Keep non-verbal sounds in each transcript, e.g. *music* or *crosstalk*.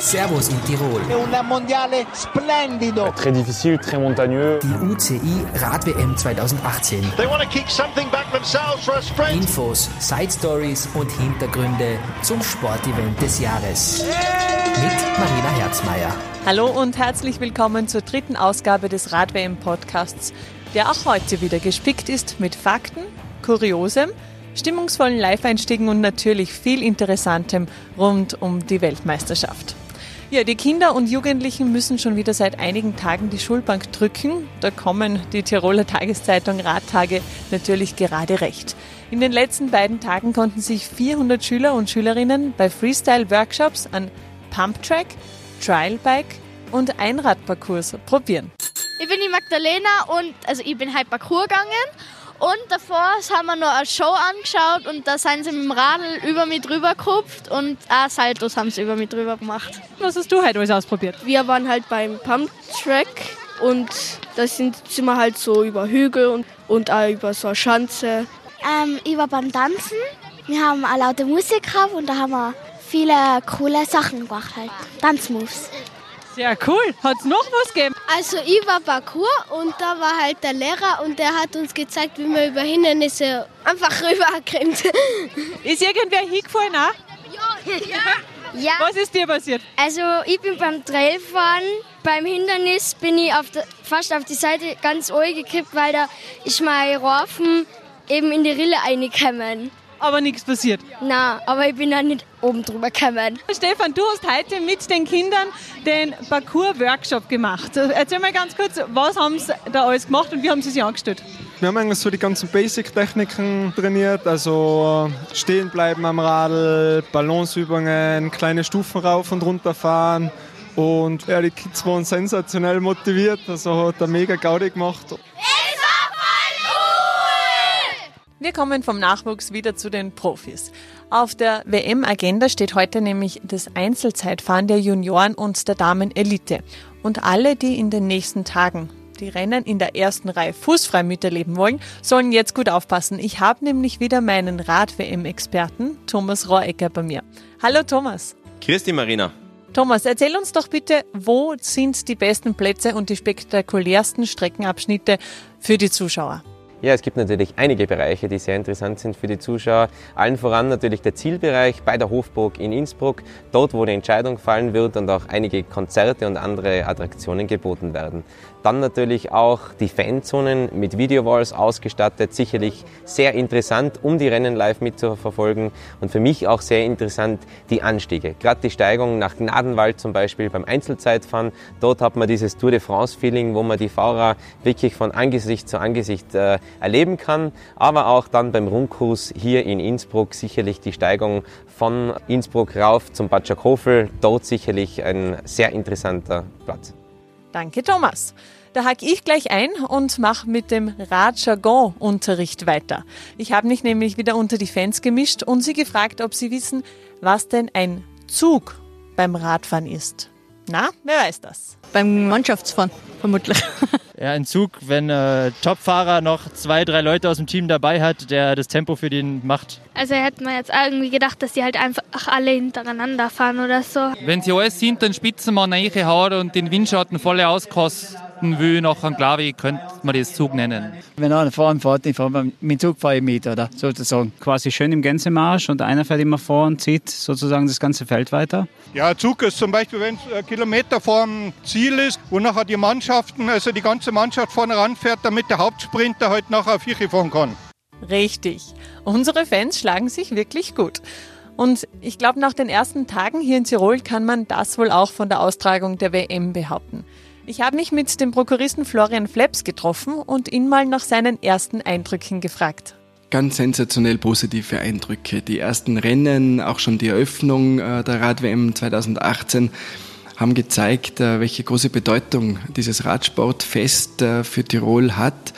Servus in Tirol. Un mondiale splendido. Très difficile, très montagneux. Die UCI Rad-WM 2018. They want to kick something back themselves for a sprint. Infos, Side Stories und Hintergründe zum Sportevent des Jahres. Mit Marina Herzmeier. Hallo und herzlich willkommen zur dritten Ausgabe des Rad-WM-Podcasts, der auch heute wieder gespickt ist mit Fakten, Kuriosem, stimmungsvollen Live-Einstiegen und natürlich viel Interessantem rund um die Weltmeisterschaft. Ja, die Kinder und Jugendlichen müssen schon wieder seit einigen Tagen die Schulbank drücken. Da kommen die Tiroler Tageszeitung Radtage natürlich gerade recht. In den letzten beiden Tagen konnten sich 400 Schüler und Schülerinnen bei Freestyle-Workshops an Pumptrack, Trialbike und Einradparcours probieren. Ich bin die Magdalena und also ich bin halt Parcours gegangen und davor haben wir noch eine Show angeschaut und da sind sie mit dem Radl über mich drüber gekupft und auch Saltos haben sie über mich drüber gemacht. Was hast du heute alles ausprobiert? Wir waren halt beim Pump Track und da sind, sind wir halt so über Hügel und, und auch über so eine Schanze. Ähm, ich war beim Tanzen. Wir haben eine laute Musik gehabt und da haben wir viele coole Sachen gemacht halt. Tanzmoves. Sehr cool. Hat es noch was gegeben? Also ich war Parcours und da war halt der Lehrer und der hat uns gezeigt, wie man über Hindernisse einfach rüberkommt. *laughs* Ist irgendwer hingefallen auch? Ja, ja. Ja, Was ist dir passiert? also ich bin beim Trailfahren. Beim Hindernis bin ich auf der, fast auf die Seite ganz ohl gekippt, weil da ist mein Reifen eben in die Rille reingekommen. Aber nichts passiert. Na, aber ich bin da nicht oben drüber gekommen. Stefan, du hast heute mit den Kindern den Parcours-Workshop gemacht. Erzähl mal ganz kurz, was haben sie da alles gemacht und wie haben sie sich angestellt? Wir haben eigentlich so die ganzen Basic-Techniken trainiert, also stehen bleiben am Radl, Balanceübungen, kleine Stufen rauf und runter fahren. Und ja, die Kids waren sensationell motiviert, also hat er mega Gaudi gemacht. Wir kommen vom Nachwuchs wieder zu den Profis. Auf der WM-Agenda steht heute nämlich das Einzelzeitfahren der Junioren und der Damen-Elite. Und alle, die in den nächsten Tagen die Rennen in der ersten Reihe fußfrei miterleben wollen, sollen jetzt gut aufpassen. Ich habe nämlich wieder meinen Rad-WM-Experten Thomas Rohrecker bei mir. Hallo Thomas. Grüß dich, Marina. Thomas, erzähl uns doch bitte, wo sind die besten Plätze und die spektakulärsten Streckenabschnitte für die Zuschauer? Ja, es gibt natürlich einige Bereiche, die sehr interessant sind für die Zuschauer. Allen voran natürlich der Zielbereich bei der Hofburg in Innsbruck, dort wo die Entscheidung fallen wird und auch einige Konzerte und andere Attraktionen geboten werden. Dann natürlich auch die Fanzonen mit Videowalls ausgestattet, sicherlich sehr interessant, um die Rennen live mitzuverfolgen und für mich auch sehr interessant die Anstiege. Gerade die Steigung nach Gnadenwald zum Beispiel beim Einzelzeitfahren, dort hat man dieses Tour de France-Feeling, wo man die Fahrer wirklich von Angesicht zu Angesicht äh, erleben kann, aber auch dann beim Rundkurs hier in Innsbruck sicherlich die Steigung von Innsbruck rauf zum Bad Schakofel, dort sicherlich ein sehr interessanter Platz. Danke, Thomas. Da hake ich gleich ein und mache mit dem Radjargon-Unterricht weiter. Ich habe mich nämlich wieder unter die Fans gemischt und sie gefragt, ob sie wissen, was denn ein Zug beim Radfahren ist. Na, wer weiß das? Beim Mannschaftsfahren vermutlich. *laughs* Ja, ein Zug, wenn äh, Topfahrer noch zwei, drei Leute aus dem Team dabei hat, der das Tempo für den macht. Also hätte man jetzt irgendwie gedacht, dass die halt einfach alle hintereinander fahren oder so. Wenn sie alles hinter den Spitzenmann reinhauen und den Windschatten voll auskosten will, nachher glaube ich, könnte man das Zug nennen. Wenn einer vorne fährt, ich fahre mit dem Zug fahre ich mit, oder sozusagen. Quasi schön im Gänsemarsch und einer fährt immer vor und zieht sozusagen das ganze Feld weiter. Ja, Zug ist zum Beispiel, wenn es ein Kilometer vorm Ziel ist, wo nachher die Mannschaften, also die ganze Mannschaft vorne ranfährt, damit der Hauptsprinter halt nachher auf Vichi fahren kann. Richtig. Unsere Fans schlagen sich wirklich gut. Und ich glaube, nach den ersten Tagen hier in Tirol kann man das wohl auch von der Austragung der WM behaupten. Ich habe mich mit dem Prokuristen Florian Fleps getroffen und ihn mal nach seinen ersten Eindrücken gefragt. Ganz sensationell positive Eindrücke. Die ersten Rennen, auch schon die Eröffnung äh, der Rad-WM 2018 haben gezeigt, äh, welche große Bedeutung dieses Radsportfest äh, für Tirol hat.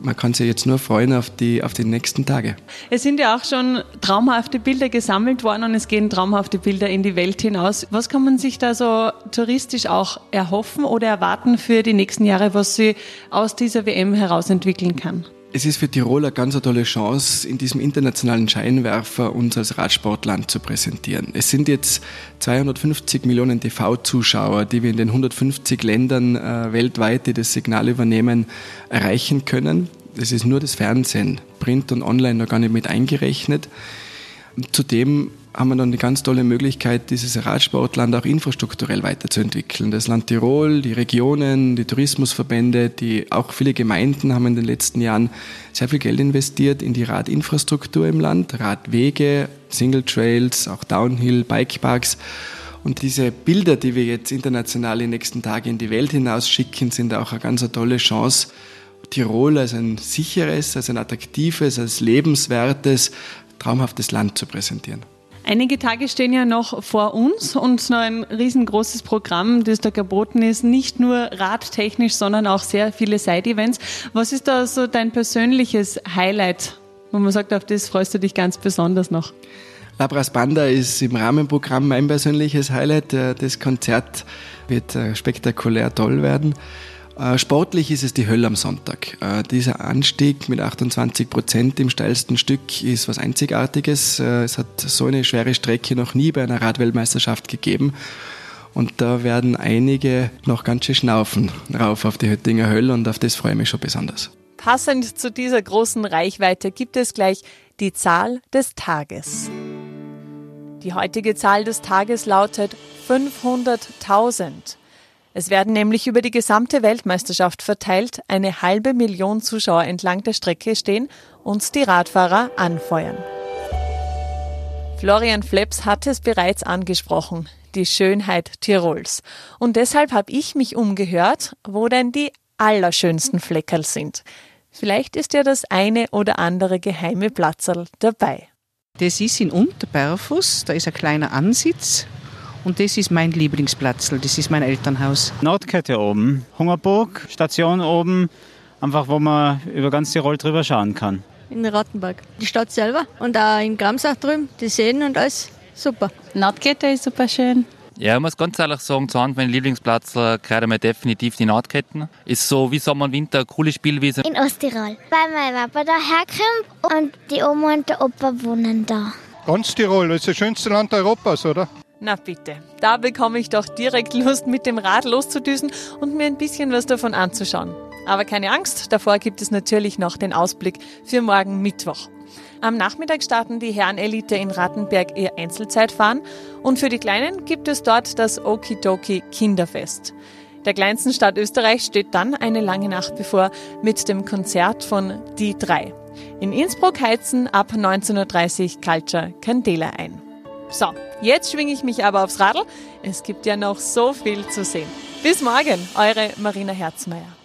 Man kann sich jetzt nur freuen auf die, auf die nächsten Tage. Es sind ja auch schon traumhafte Bilder gesammelt worden und es gehen traumhafte Bilder in die Welt hinaus. Was kann man sich da so touristisch auch erhoffen oder erwarten für die nächsten Jahre, was sie aus dieser WM heraus entwickeln kann? Es ist für Tirol eine ganz tolle Chance, in diesem internationalen Scheinwerfer uns als Radsportland zu präsentieren. Es sind jetzt 250 Millionen TV-Zuschauer, die wir in den 150 Ländern äh, weltweit, die das Signal übernehmen, erreichen können. Das ist nur das Fernsehen, Print und Online noch gar nicht mit eingerechnet. Zudem haben wir dann eine ganz tolle Möglichkeit, dieses Radsportland auch infrastrukturell weiterzuentwickeln. Das Land Tirol, die Regionen, die Tourismusverbände, die auch viele Gemeinden haben in den letzten Jahren sehr viel Geld investiert in die Radinfrastruktur im Land, Radwege, Single Trails, auch Downhill, Bikeparks. Und diese Bilder, die wir jetzt international in den nächsten Tagen in die Welt hinaus schicken, sind auch eine ganz tolle Chance, Tirol als ein sicheres, als ein attraktives, als lebenswertes, traumhaftes Land zu präsentieren. Einige Tage stehen ja noch vor uns und noch ein riesengroßes Programm, das da geboten ist. Nicht nur radtechnisch, sondern auch sehr viele Side-Events. Was ist da so dein persönliches Highlight, wo man sagt, auf das freust du dich ganz besonders noch? Labras Banda ist im Rahmenprogramm mein persönliches Highlight. Das Konzert wird äh, spektakulär toll werden. Äh, sportlich ist es die Hölle am Sonntag. Äh, dieser Anstieg mit 28 Prozent im steilsten Stück ist was Einzigartiges. Äh, es hat so eine schwere Strecke noch nie bei einer Radweltmeisterschaft gegeben. Und da werden einige noch ganz schön schnaufen rauf auf die Höttinger Hölle und auf das freue ich mich schon besonders. Passend zu dieser großen Reichweite gibt es gleich die Zahl des Tages. Die heutige Zahl des Tages lautet 500.000. Es werden nämlich über die gesamte Weltmeisterschaft verteilt eine halbe Million Zuschauer entlang der Strecke stehen und die Radfahrer anfeuern. Florian Fleps hat es bereits angesprochen, die Schönheit Tirols. Und deshalb habe ich mich umgehört, wo denn die allerschönsten Fleckerl sind. Vielleicht ist ja das eine oder andere geheime Platzerl dabei. Das ist in Unterberfuss, da ist ein kleiner Ansitz und das ist mein Lieblingsplatz, das ist mein Elternhaus. Nordkette oben, Hungerburg, Station oben, einfach wo man über ganz Tirol drüber schauen kann. In Rottenburg, die Stadt selber und auch in Gramsach drüben, die Seen und alles, super. Nordkette ist super schön. Ja, ich muss ganz ehrlich sagen, zu Hand mein Lieblingsplatz gerade mal definitiv die Nordketten. Ist so wie Sommer und Winter eine coole Spielwiese. In Osttirol, weil mein Papa da herkommt und die Oma und der Opa wohnen da. Ganz Tirol, das ist das schönste Land Europas, oder? Na bitte, da bekomme ich doch direkt Lust, mit dem Rad loszudüsen und mir ein bisschen was davon anzuschauen. Aber keine Angst, davor gibt es natürlich noch den Ausblick für morgen Mittwoch. Am Nachmittag starten die Herrenelite in Rattenberg ihr Einzelzeitfahren und für die Kleinen gibt es dort das Okidoki Kinderfest. Der kleinsten Stadt Österreich steht dann eine lange Nacht bevor mit dem Konzert von Die 3. In Innsbruck heizen ab 19.30 Uhr Culture Candela ein. So, jetzt schwinge ich mich aber aufs Radl. Es gibt ja noch so viel zu sehen. Bis morgen, eure Marina Herzmeier.